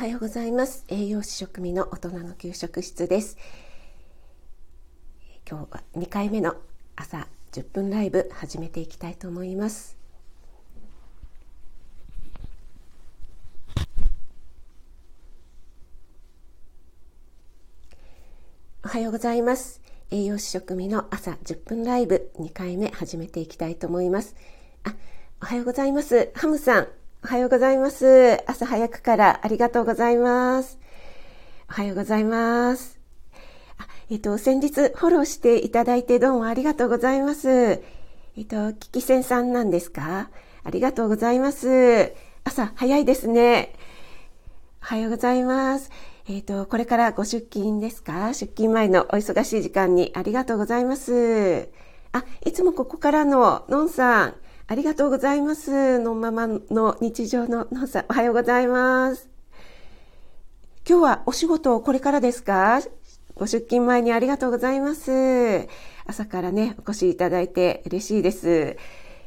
はようございます。栄養士食味の大人の給食室です。今日は2回目の朝10分ライブ始めていきたいと思います。おはようございます。栄養士食味の朝10分ライブ2回目始めていきたいと思います。あおはようございます。ハムさん。おはようございます。朝早くからありがとうございます。おはようございます。あえっ、と、先日フォローしていただいてどうもありがとうございます。えっ、と、キキセンさんなんですか？ありがとうございます。朝早いですね。おはようございます。えっ、と、これからご出勤ですか？出勤前のお忙しい時間にありがとうございます。あ、いつもここからののんさん、ありがとうございます。のままの日常ののんさん、おはようございます。今日はお仕事これからですか？ご出勤前にありがとうございます。朝からね、お越しいただいて嬉しいです。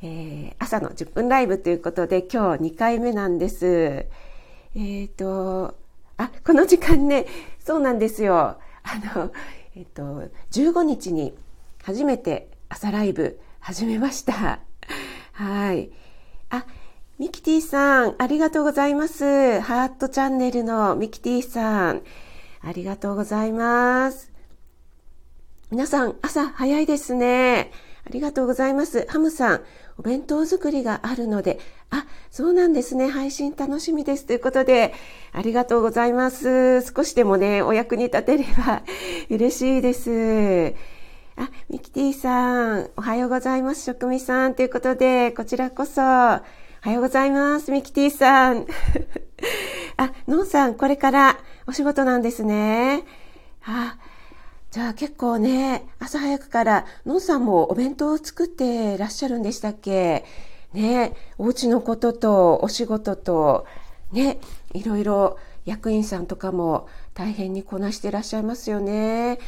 えー、朝の10分ライブということで今日2回目なんです。えっ、ー、と、あ、この時間ね、そうなんですよ。あの、えっ、ー、と、15日に初めて朝ライブ始めました。はい。あ、ミキティさん、ありがとうございます。ハートチャンネルのミキティさん、ありがとうございます。皆さん、朝早いですね。ありがとうございます。ハムさん、お弁当作りがあるので、あ、そうなんですね。配信楽しみです。ということで、ありがとうございます。少しでもね、お役に立てれば 嬉しいです。あ、ミキティさん、おはようございます。職味さん。ということで、こちらこそ、おはようございます。ミキティさん。あ、ノンさん、これからお仕事なんですね。あ、じゃあ結構ね、朝早くから、ノンさんもお弁当を作ってらっしゃるんでしたっけ？ね、お家のこととお仕事と、ね、いろいろ役員さんとかも大変にこなしてらっしゃいますよね。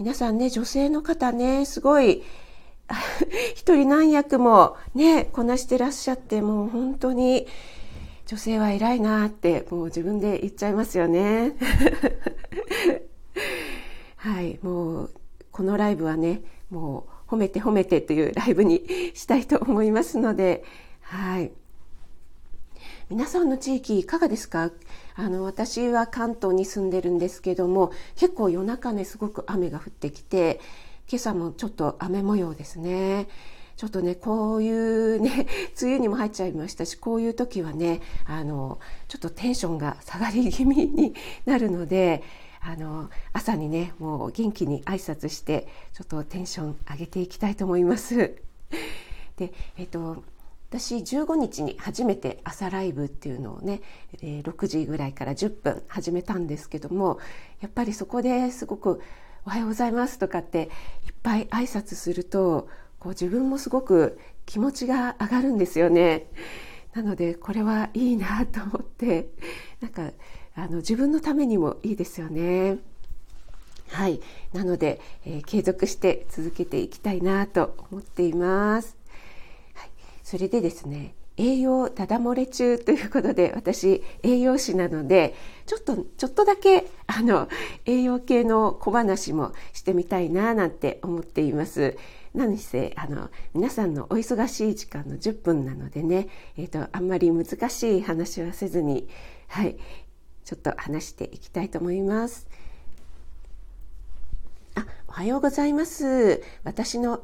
皆さんね、女性の方ね、すごい、一人何役もね、こなしてらっしゃって、もう本当に、女性は偉いなって、もう自分で言っちゃいますよね。はい、もう、このライブはね、もう、褒めて褒めてというライブにしたいと思いますので、はい。皆さんの地域いかがですか？あの私は関東に住んでるんですけども結構夜中ねすごく雨が降ってきて今朝もちょっと雨模様ですね。ちょっとね、こういうね、梅雨にも入っちゃいましたし、こういう時はね、あの、ちょっとテンションが下がり気味になるので、あの、朝にね、もう元気に挨拶して、ちょっとテンション上げていきたいと思います。で、えっと、私15日に初めて朝ライブっていうのをね6時ぐらいから10分始めたんですけどもやっぱりそこですごく「おはようございます」とかっていっぱい挨拶するとこう自分もすごく気持ちが上がるんですよね。なのでこれはいいなと思ってなんかあの自分のためにもいいですよね。はい。なので、えー、継続して続けていきたいなと思っています。それでですね栄養ただ漏れ中ということで私栄養士なのでちょっとちょっとだけあの栄養系の小話もしてみたいななんて思っています。何せあの皆さんのお忙しい時間の10分なのでね、えーと、あんまり難しい話はせずにはいちょっと話していきたいと思います。あおはようございます。私の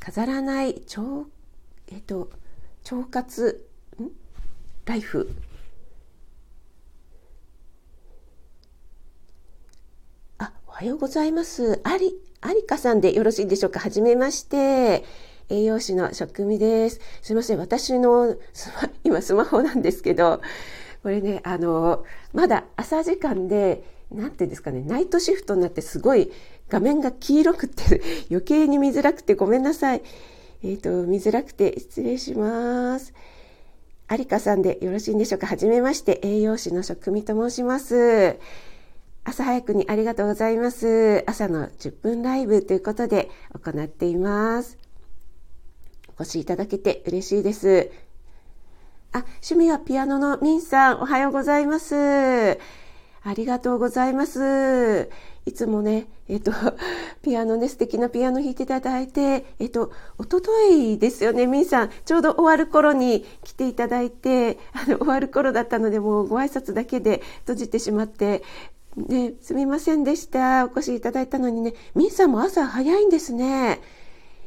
飾らないえっ、と腸活ん？ライフ。あおはようございます。ありありかさんでよろしいでしょうか？はじめまして。栄養士の職味です。すいません。私のスマ 今スマホなんですけどこれねあのまだ朝時間でなんていうんですかねナイトシフトになってすごい画面が黄色くて余計に見づらくてごめんなさい。えっ、ー、と、見づらくて失礼します。有香さんでよろしいんでしょうか？はじめまして、栄養士の職味と申します。朝早くにありがとうございます。朝の10分ライブということで行っています。お越しいただけて嬉しいです。あ、趣味はピアノのミンさん、おはようございます。ありがとうございます。いつもね、えっと、ピアノね、素敵なピアノ弾いていただいて、えっと、おとといですよね、みんさん、ちょうど終わる頃に来ていただいて、あの、終わる頃だったので、もうご挨拶だけで閉じてしまって、ね、すみませんでした。お越しいただいたのにね、みんさんも朝早いんですね。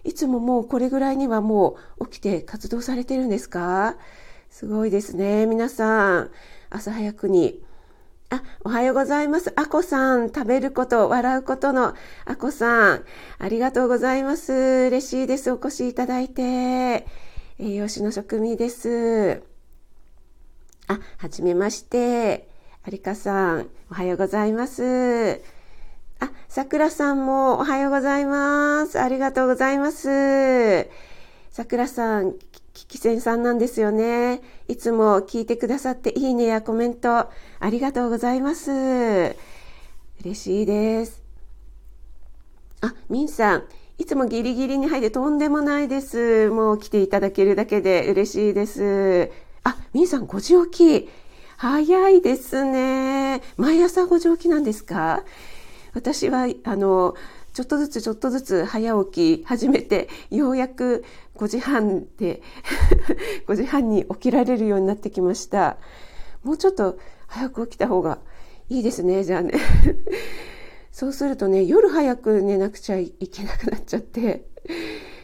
いつももうこれぐらいにはもう起きて活動されてるんですか？すごいですね。皆さん、朝早くにあ、おはようございます。あこさん、食べること、笑うことのあこさん、ありがとうございます。嬉しいです。お越しいただいて。栄養士の職味です。あ、はじめまして。ありかさん、おはようございます。あ、さくらさんもおはようございます。ありがとうございます。さくらさん、キキセンさんなんですよね。いつも聞いてくださっていいねやコメントありがとうございます。嬉しいです。あ、ミンさん、いつもギリギリに入ってとんでもないです。もう来ていただけるだけで嬉しいです。あ、ミンさん5時起き。早いですね。毎朝5時起きなんですか？私は、あの、ちょっとずつちょっとずつ早起き始めて、ようやく5時半で 5時半に起きられるようになってきました。もうちょっと早く起きた方がいいですね、じゃあね。そうするとね、夜早く寝なくちゃいけなくなっちゃって、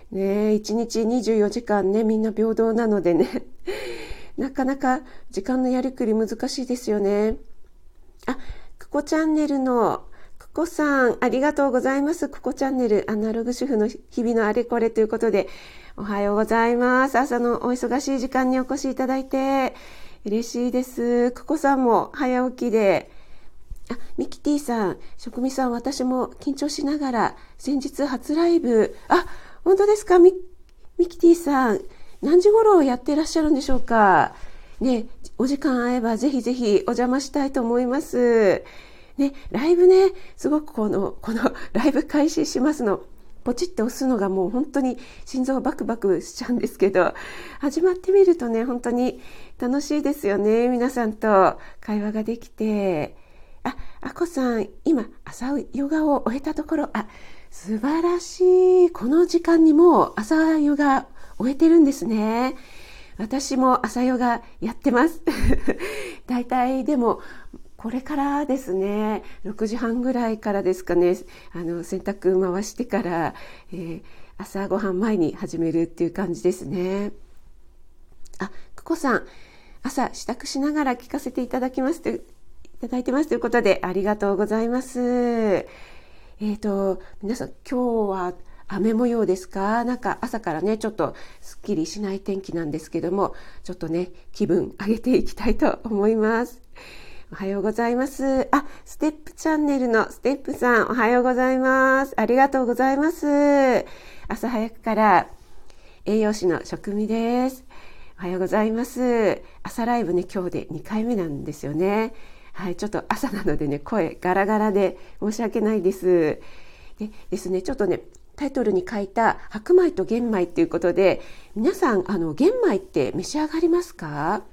ね、1日24時間ね、みんな平等なのでね、なかなか時間のやりくり難しいですよね。あ、くこチャンネルのこさん、ありがとうございます。ここチャンネル、アナログ主婦の日々のあれこれということで、おはようございます。朝のお忙しい時間にお越しいただいて、嬉しいです。ここさんも早起きで、あ、ミキティさん、職味さん、私も緊張しながら、先日初ライブ、あ、本当ですか？ミミキティさん、何時頃やってらっしゃるんでしょうか？ね、お時間合えばぜひぜひお邪魔したいと思います。ね、ライブね、すごくこの、このライブ開始しますの、ポチって押すのがもう本当に心臓バクバクしちゃうんですけど、始まってみるとね、本当に楽しいですよね。皆さんと会話ができて。あ、あこさん、今、朝ヨガを終えたところ、あ、素晴らしい。この時間にもう朝ヨガ終えてるんですね。私も朝ヨガやってます。大体でもこれからですね、6時半ぐらいからですかね、あの、洗濯回してから、えー、朝ごはん前に始めるっていう感じですね。あ、くこさん、朝支度しながら聞かせていただきますと、いただいてますということで、ありがとうございます。えっ、ー、と、皆さん、今日は雨模様ですか？なんか朝からね、ちょっとすっきりしない天気なんですけども、ちょっとね、気分上げていきたいと思います。おはようございます。あ、ステップチャンネルのステップさん、おはようございます。ありがとうございます。朝早くから栄養士の職味です。おはようございます。朝ライブね、今日で2回目なんですよね。はい、ちょっと朝なのでね、声ガラガラで申し訳ないです。でですね、ちょっとね、タイトルに書いた白米と玄米っていうことで、皆さん、あの、玄米って召し上がりますか？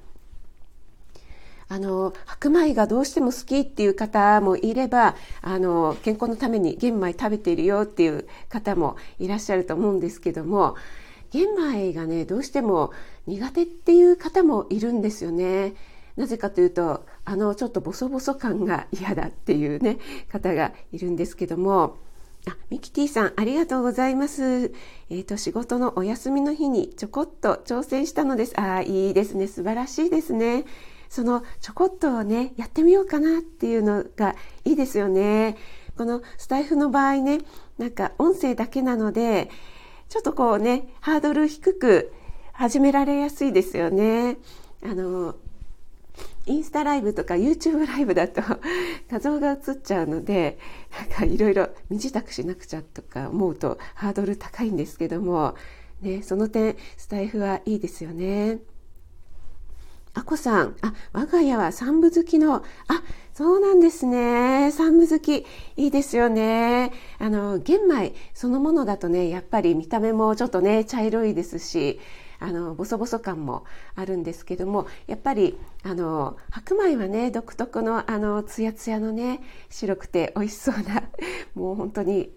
あの白米がどうしても好きっていう方もいればあの健康のために玄米食べているよっていう方もいらっしゃると思うんですけども玄米がねどうしても苦手っていう方もいるんですよね。なぜかというとあのちょっとボソボソ感が嫌だっていうね方がいるんですけどもあ、ミキティさん、ありがとうございます。えっ、ー、と、仕事のお休みの日にちょこっと挑戦したのです。ああ、いいですね。素晴らしいですね。そのちょこっとね、やってみようかなっていうのがいいですよね。このスタイフの場合ね、なんか音声だけなので、ちょっとこうね、ハードル低く始められやすいですよね。あの、インスタライブとか YouTube ライブだと画像が映っちゃうので、なんかいろいろ身支度しなくちゃとか思うとハードル高いんですけども、ね、その点、スタイフはいいですよね。あこさん、あ、我が家は三部好きの、あ、そうなんですね。三部好き。いいですよね。あの、玄米そのものだとね、やっぱり見た目もちょっとね、茶色いですし、あのボソボソ感もあるんですけどもやっぱりあの白米はね独特のあのツヤツヤのね白くて美味しそうなもう本当に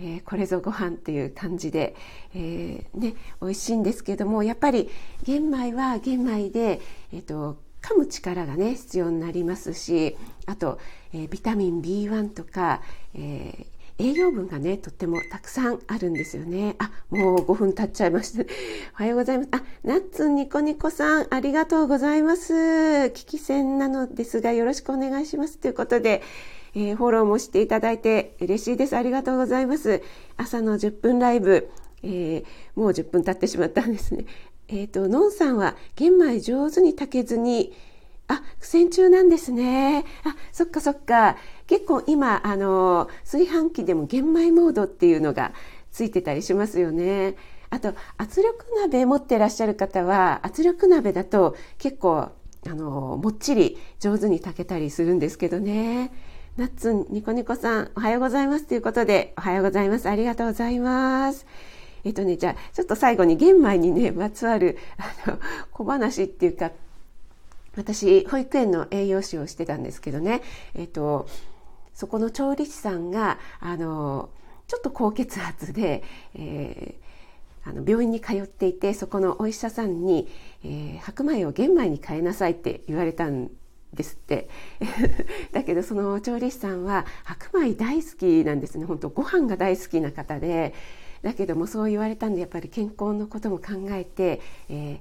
えー、これぞご飯っていう感じで、えー、ね、美味しいんですけどもやっぱり玄米は玄米で、えーと、噛む力がね必要になりますしあと、えー、ビタミン B1 とか、えー栄養分がねとってもたくさんあるんですよね。あもう5分経っちゃいました。おはようございます。あナッツニコニコさんありがとうございます。聞き戦なのですがよろしくお願いします。ということでえー、フォローもしていただいて嬉しいです。ありがとうございます。朝の10分ライブ、えー、もう10分経ってしまったんですね。えっ、ー、と、のんさんは玄米上手に炊けずに、あ、苦戦中なんですね。あ、そっかそっか。結構今、あの、炊飯器でも玄米モードっていうのがついてたりしますよね。あと、圧力鍋持ってらっしゃる方は、圧力鍋だと結構、あの、もっちり上手に炊けたりするんですけどね。ナッツンニコニコさん、おはようございますということで、おはようございます。ありがとうございます。えっとね、じゃあ、ちょっと最後に玄米にね、まつわる、あの、小話っていうか、私、保育園の栄養士をしてたんですけどね、えっと、そこの調理師さんが、あの、ちょっと高血圧で、えー、あの病院に通っていてそこのお医者さんに、えー、白米を玄米に変えなさいって言われたんですって。だけどその調理師さんは白米大好きなんですね。本当ご飯が大好きな方で。だけどもそう言われたんでやっぱり健康のことも考えて、え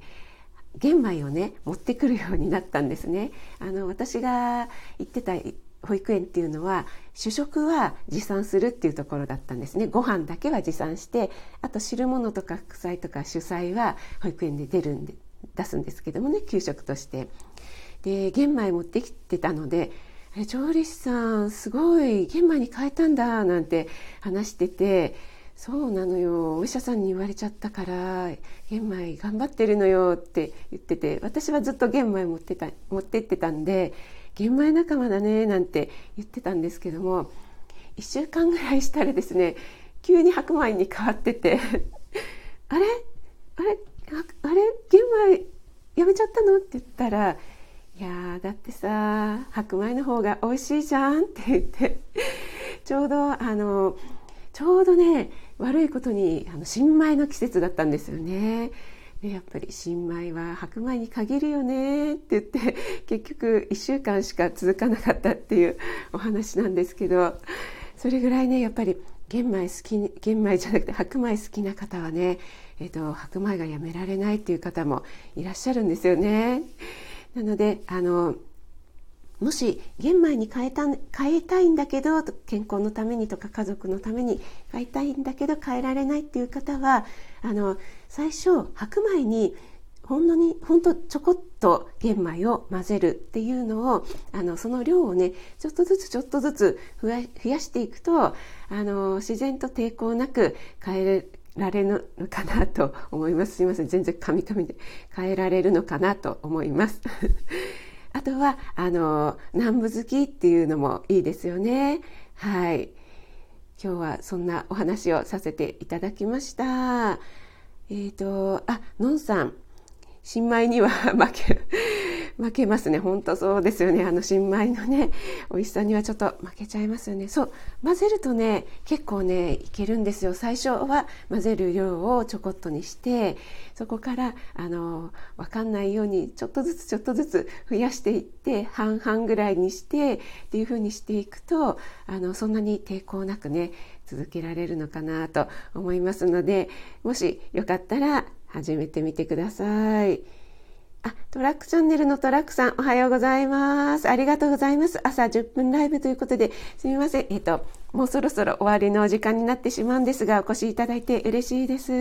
ー、玄米をね持ってくるようになったんですね。あの私が行ってた保育園っていうのは主食は持参するっていうところだったんですね。ご飯だけは持参してあと汁物とか副菜とか主菜は保育園で出るんで出すんですけどもね給食として。で玄米持ってきてたので「調理師さんすごい玄米に変えたんだ」なんて話してて「そうなのよお医者さんに言われちゃったから玄米頑張ってるのよ」って言ってて私はずっと玄米持ってた持ってってたんで「玄米仲間だね」なんて言ってたんですけども1週間ぐらいしたらですね急に白米に変わっててあれ？あれ？あれ？玄米やめちゃったの？って言ったらいやだってさ白米の方が美味しいじゃんって言って ちょうどあのちょうどね悪いことにあの新米の季節だったんですよね。でやっぱり新米は白米に限るよねって言って結局1週間しか続かなかったっていうお話なんですけどそれぐらいねやっぱり玄米好き玄米じゃなくて白米好きな方はね、えーと白米がやめられないっていう方もいらっしゃるんですよね。なのであのもし玄米に変えた変えたいんだけど健康のためにとか家族のために変えたいんだけど変えられないっていう方はあの最初白米にほんのにほんとちょこっと玄米を混ぜるっていうのをあのその量をねちょっとずつちょっとずつ増やしていくとあの自然と抵抗なく変えられるのかなと思います。すいません。全然カミカミで変えられるのかなと思います。あとは、あの、南部好きっていうのもいいですよね。はい。今日はそんなお話をさせていただきました。えっ、ー、と、あ、のんさん。新米には負ける。負けますね。本当そうですよね。あの新米のね、美味しさにはちょっと負けちゃいますよね。そう。混ぜるとね、結構ね、いけるんですよ。最初は混ぜる量をちょこっとにして、そこから、あの、わかんないように、ちょっとずつちょっとずつ増やしていって、半々ぐらいにして、っていう風にしていくと、あの、そんなに抵抗なくね、続けられるのかなと思いますので、もしよかったら始めてみてください。あ、トラックチャンネルのトラックさん、おはようございます。ありがとうございます。朝10分ライブということで、すみません。えっ、と、もうそろそろ終わりのお時間になってしまうんですが、お越しいただいて嬉しいです。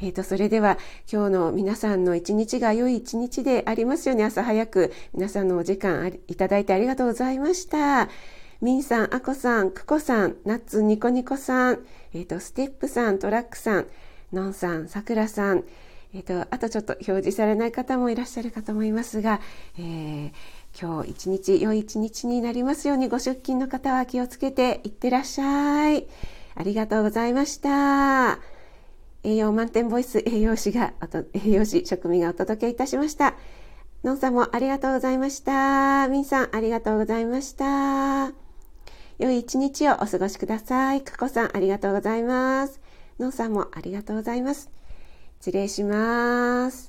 えっ、と、それでは、今日の皆さんの一日が良い一日でありますように、朝早く皆さんのお時間いただいてありがとうございました。みんさん、あこさん、くこさん、ナッツニコニコさん、えっ、と、ステップさん、トラックさん、のんさん、さくらさん、えっ、ー、と、あとちょっと表示されない方もいらっしゃるかと思いますが、えー、今日一日、良い一日になりますようにご出勤の方は気をつけていってらっしゃい。ありがとうございました。栄養満点ボイス栄養士が、栄養士職味がお届けいたしました。のんさんもありがとうございました。みんさんありがとうございました。良い一日をお過ごしください。かこさんありがとうございます。のんさんもありがとうございます。失礼します。